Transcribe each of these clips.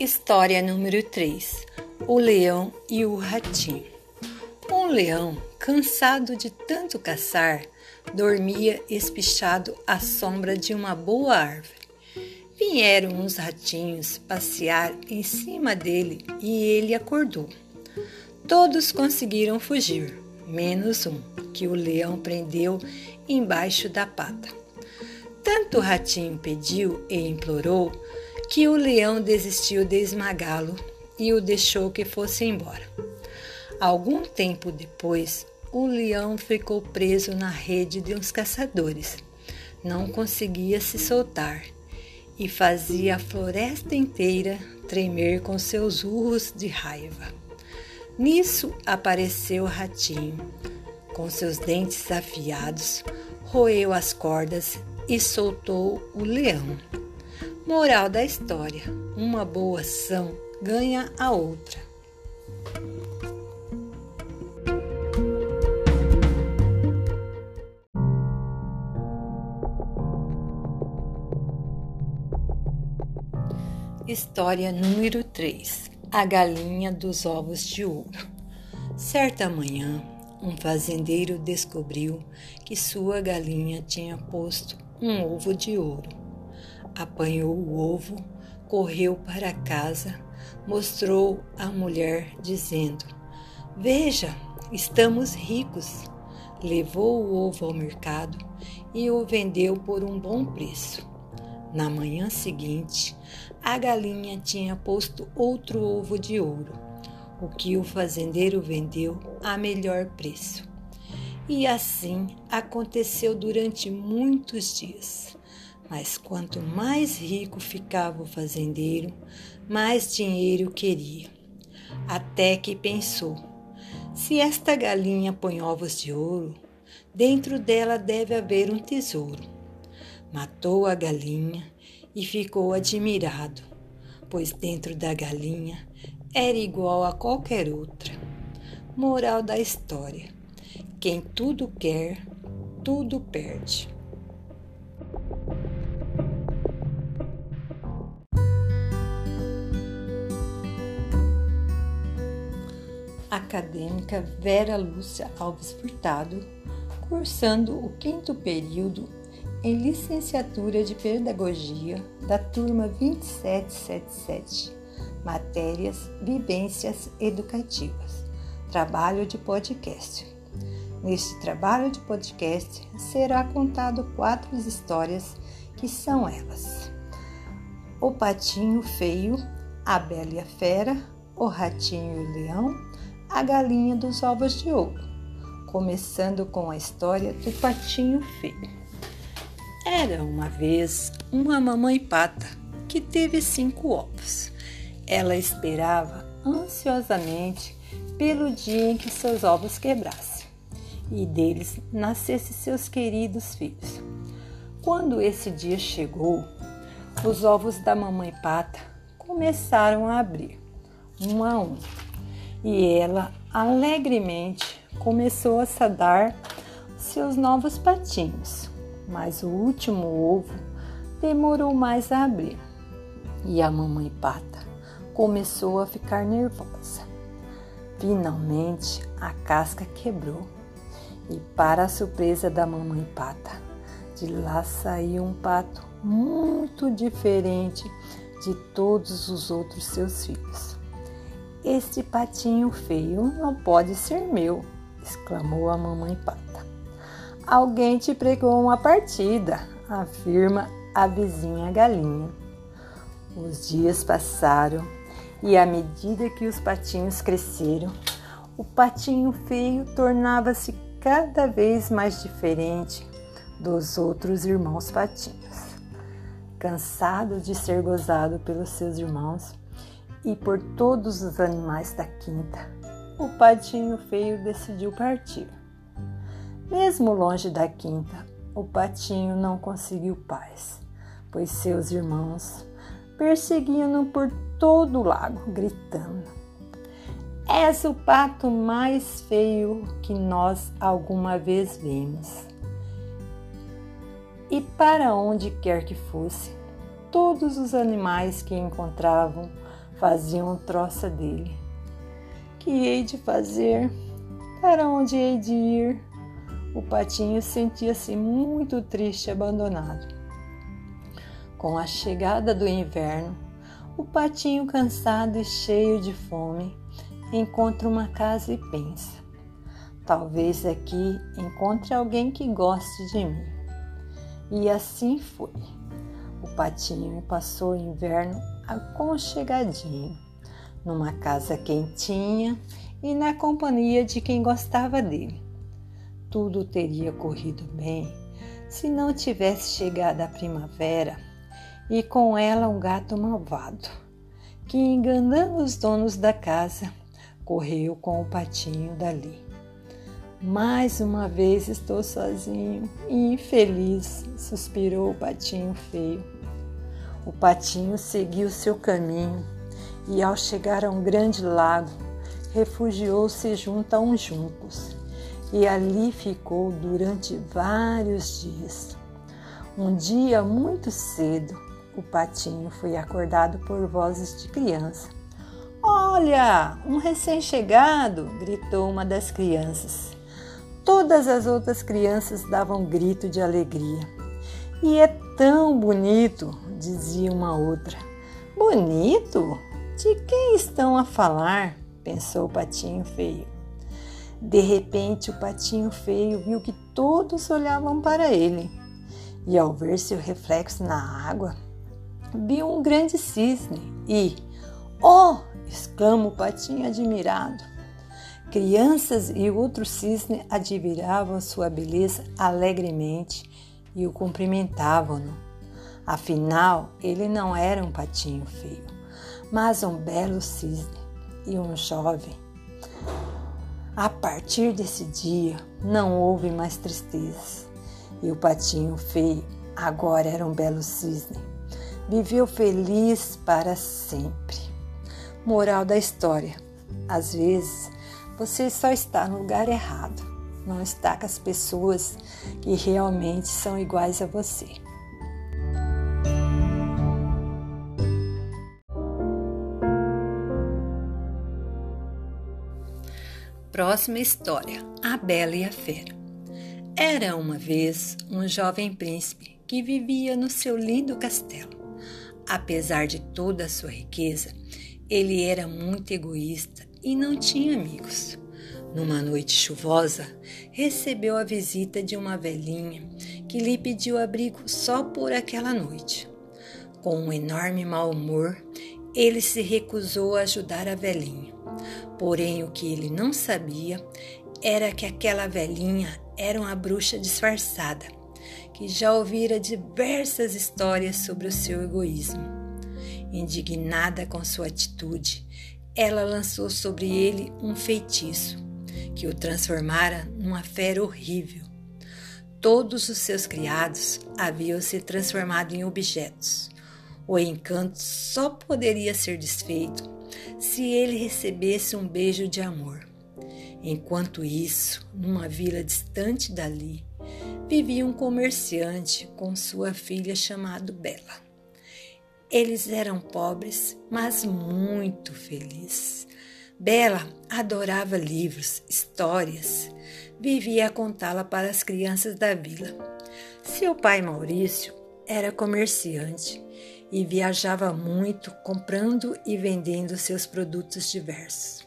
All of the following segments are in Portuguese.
História número 3: O leão e o ratinho. Um leão, cansado de tanto caçar, dormia espichado à sombra de uma boa árvore. Vieram uns ratinhos passear em cima dele e ele acordou. Todos conseguiram fugir, menos um, que o leão prendeu embaixo da pata. Tanto o ratinho pediu e implorou que o leão desistiu de esmagá-lo e o deixou que fosse embora. Algum tempo depois, o leão ficou preso na rede de uns caçadores. Não conseguia se soltar e fazia a floresta inteira tremer com seus urros de raiva. Nisso apareceu o ratinho. Com seus dentes afiados, roeu as cordas e soltou o leão. Moral da história: uma boa ação ganha a outra. História número 3 A Galinha dos Ovos de Ouro. Certa manhã, um fazendeiro descobriu que sua galinha tinha posto um ovo de ouro apanhou o ovo, correu para casa, mostrou à mulher, dizendo: Veja, estamos ricos. Levou o ovo ao mercado e o vendeu por um bom preço. Na manhã seguinte, a galinha tinha posto outro ovo de ouro, o que o fazendeiro vendeu a melhor preço. E assim aconteceu durante muitos dias. Mas quanto mais rico ficava o fazendeiro, mais dinheiro queria. Até que pensou: se esta galinha põe ovos de ouro, dentro dela deve haver um tesouro. Matou a galinha e ficou admirado, pois dentro da galinha era igual a qualquer outra. Moral da história: quem tudo quer, tudo perde. Acadêmica Vera Lúcia Alves Furtado, cursando o quinto período em licenciatura de Pedagogia da turma 2777, matérias Vivências Educativas, trabalho de podcast. Neste trabalho de podcast será contado quatro histórias que são elas: O Patinho Feio, A Bela e a Fera, O Ratinho e o Leão a Galinha dos Ovos de Ouro, começando com a história do patinho feio. Era uma vez uma mamãe pata que teve cinco ovos. Ela esperava ansiosamente pelo dia em que seus ovos quebrassem e deles nascessem seus queridos filhos. Quando esse dia chegou, os ovos da mamãe pata começaram a abrir, um a um e ela alegremente começou a sadar seus novos patinhos, mas o último ovo demorou mais a abrir e a mamãe pata começou a ficar nervosa. Finalmente a casca quebrou e, para a surpresa da mamãe pata, de lá saiu um pato muito diferente de todos os outros seus filhos. Este patinho feio não pode ser meu, exclamou a mamãe pata. Alguém te pregou uma partida, afirma a vizinha galinha. Os dias passaram e, à medida que os patinhos cresceram, o patinho feio tornava-se cada vez mais diferente dos outros irmãos patinhos. Cansado de ser gozado pelos seus irmãos, e por todos os animais da quinta, o patinho feio decidiu partir. Mesmo longe da quinta, o patinho não conseguiu paz, pois seus irmãos perseguiam-no por todo o lago, gritando: És o pato mais feio que nós alguma vez vimos. E para onde quer que fosse, todos os animais que encontravam faziam troça dele. Que hei de fazer? Para onde hei de ir? O patinho sentia-se muito triste e abandonado. Com a chegada do inverno, o patinho, cansado e cheio de fome, encontra uma casa e pensa: talvez aqui encontre alguém que goste de mim. E assim foi. Patinho passou o inverno aconchegadinho, numa casa quentinha e na companhia de quem gostava dele. Tudo teria corrido bem se não tivesse chegado a primavera e com ela um gato malvado, que, enganando os donos da casa, correu com o patinho dali. Mais uma vez estou sozinho e infeliz, suspirou o patinho feio. O patinho seguiu seu caminho e, ao chegar a um grande lago, refugiou-se junto a uns juncos e ali ficou durante vários dias. Um dia muito cedo, o patinho foi acordado por vozes de criança. Olha, um recém-chegado! gritou uma das crianças. Todas as outras crianças davam grito de alegria. E é tão bonito, dizia uma outra. Bonito? De quem estão a falar? pensou o patinho feio. De repente, o patinho feio viu que todos olhavam para ele. E ao ver seu reflexo na água, viu um grande cisne e, oh! exclama o patinho admirado. Crianças e outros cisnes admiravam sua beleza alegremente e o cumprimentavam-no. Afinal, ele não era um patinho feio, mas um belo cisne e um jovem. A partir desse dia, não houve mais tristezas. E o patinho feio agora era um belo cisne. Viveu feliz para sempre. Moral da história: às vezes você só está no lugar errado, não está com as pessoas que realmente são iguais a você. Próxima história: A Bela e a Fera. Era uma vez um jovem príncipe que vivia no seu lindo castelo. Apesar de toda a sua riqueza, ele era muito egoísta e não tinha amigos. Numa noite chuvosa, recebeu a visita de uma velhinha que lhe pediu abrigo só por aquela noite. Com um enorme mau humor, ele se recusou a ajudar a velhinha. Porém, o que ele não sabia era que aquela velhinha era uma bruxa disfarçada, que já ouvira diversas histórias sobre o seu egoísmo. Indignada com sua atitude, ela lançou sobre ele um feitiço que o transformara numa fera horrível. Todos os seus criados haviam se transformado em objetos. O encanto só poderia ser desfeito se ele recebesse um beijo de amor. Enquanto isso, numa vila distante dali, vivia um comerciante com sua filha chamada Bela. Eles eram pobres, mas muito felizes. Bela adorava livros, histórias, vivia a contá-la para as crianças da vila. Seu pai Maurício era comerciante e viajava muito comprando e vendendo seus produtos diversos.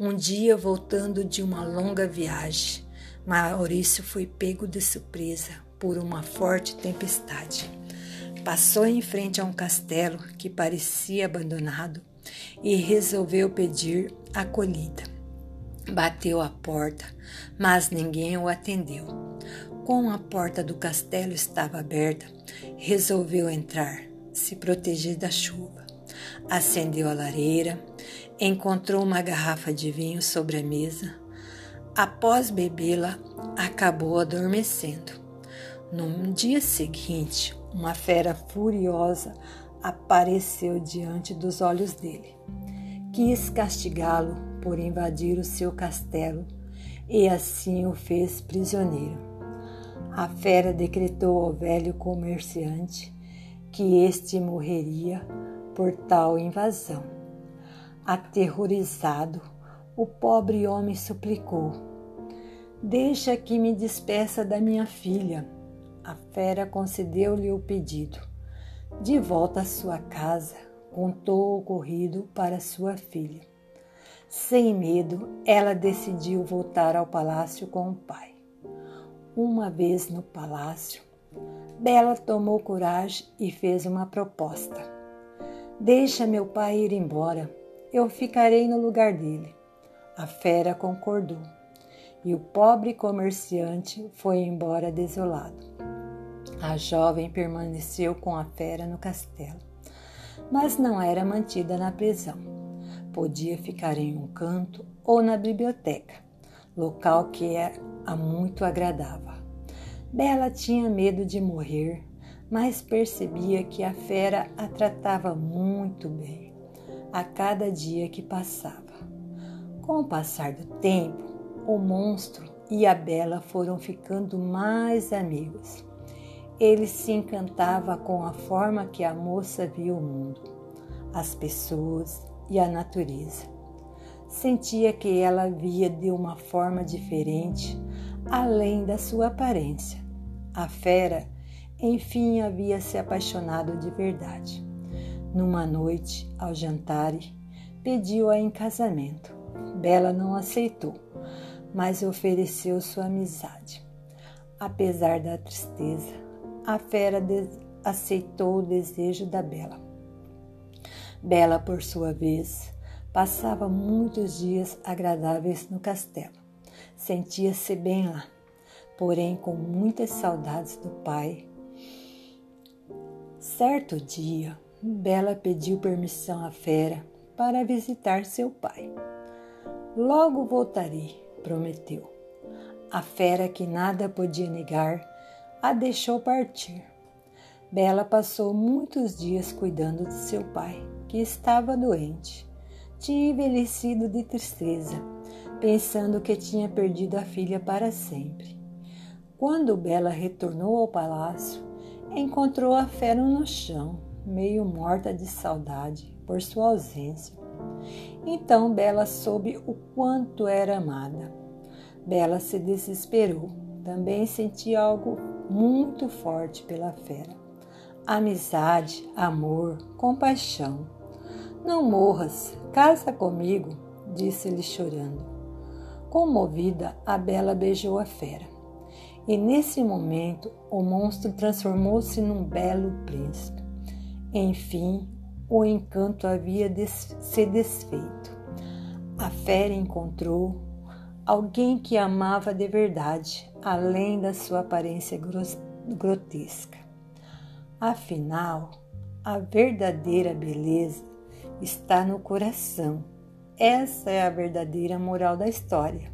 Um dia, voltando de uma longa viagem, Maurício foi pego de surpresa por uma forte tempestade. Passou em frente a um castelo que parecia abandonado e resolveu pedir acolhida. Bateu a porta, mas ninguém o atendeu. Como a porta do castelo estava aberta, resolveu entrar se proteger da chuva. Acendeu a lareira, encontrou uma garrafa de vinho sobre a mesa. Após bebê-la, acabou adormecendo. No dia seguinte, uma fera furiosa apareceu diante dos olhos dele. Quis castigá-lo por invadir o seu castelo e assim o fez prisioneiro. A fera decretou ao velho comerciante que este morreria por tal invasão. Aterrorizado, o pobre homem suplicou: Deixa que me despeça da minha filha. A fera concedeu-lhe o pedido. De volta à sua casa, contou o ocorrido para sua filha. Sem medo, ela decidiu voltar ao palácio com o pai. Uma vez no palácio, Bela tomou coragem e fez uma proposta. Deixa meu pai ir embora, eu ficarei no lugar dele. A fera concordou e o pobre comerciante foi embora desolado. A jovem permaneceu com a fera no castelo, mas não era mantida na prisão. Podia ficar em um canto ou na biblioteca, local que a muito agradava. Bela tinha medo de morrer, mas percebia que a fera a tratava muito bem a cada dia que passava. Com o passar do tempo, o monstro e a Bela foram ficando mais amigos. Ele se encantava com a forma que a moça via o mundo, as pessoas e a natureza. Sentia que ela via de uma forma diferente, além da sua aparência. A fera, enfim, havia se apaixonado de verdade. Numa noite, ao jantar, pediu-a em casamento. Bela não aceitou, mas ofereceu sua amizade. Apesar da tristeza, a fera aceitou o desejo da Bela. Bela, por sua vez, passava muitos dias agradáveis no castelo. Sentia-se bem lá porém com muitas saudades do pai. Certo dia, Bela pediu permissão à fera para visitar seu pai. Logo voltarei, prometeu. A fera, que nada podia negar, a deixou partir. Bela passou muitos dias cuidando de seu pai, que estava doente. Tinha envelhecido de tristeza, pensando que tinha perdido a filha para sempre. Quando Bela retornou ao palácio, encontrou a fera no chão, meio morta de saudade por sua ausência. Então Bela soube o quanto era amada. Bela se desesperou. Também sentia algo muito forte pela fera. Amizade, amor, compaixão. Não morras, casa comigo, disse-lhe chorando. Comovida, a Bela beijou a fera. E nesse momento, o monstro transformou-se num belo príncipe. Enfim, o encanto havia des se desfeito. A fera encontrou alguém que amava de verdade, além da sua aparência grotesca. Afinal, a verdadeira beleza está no coração. Essa é a verdadeira moral da história.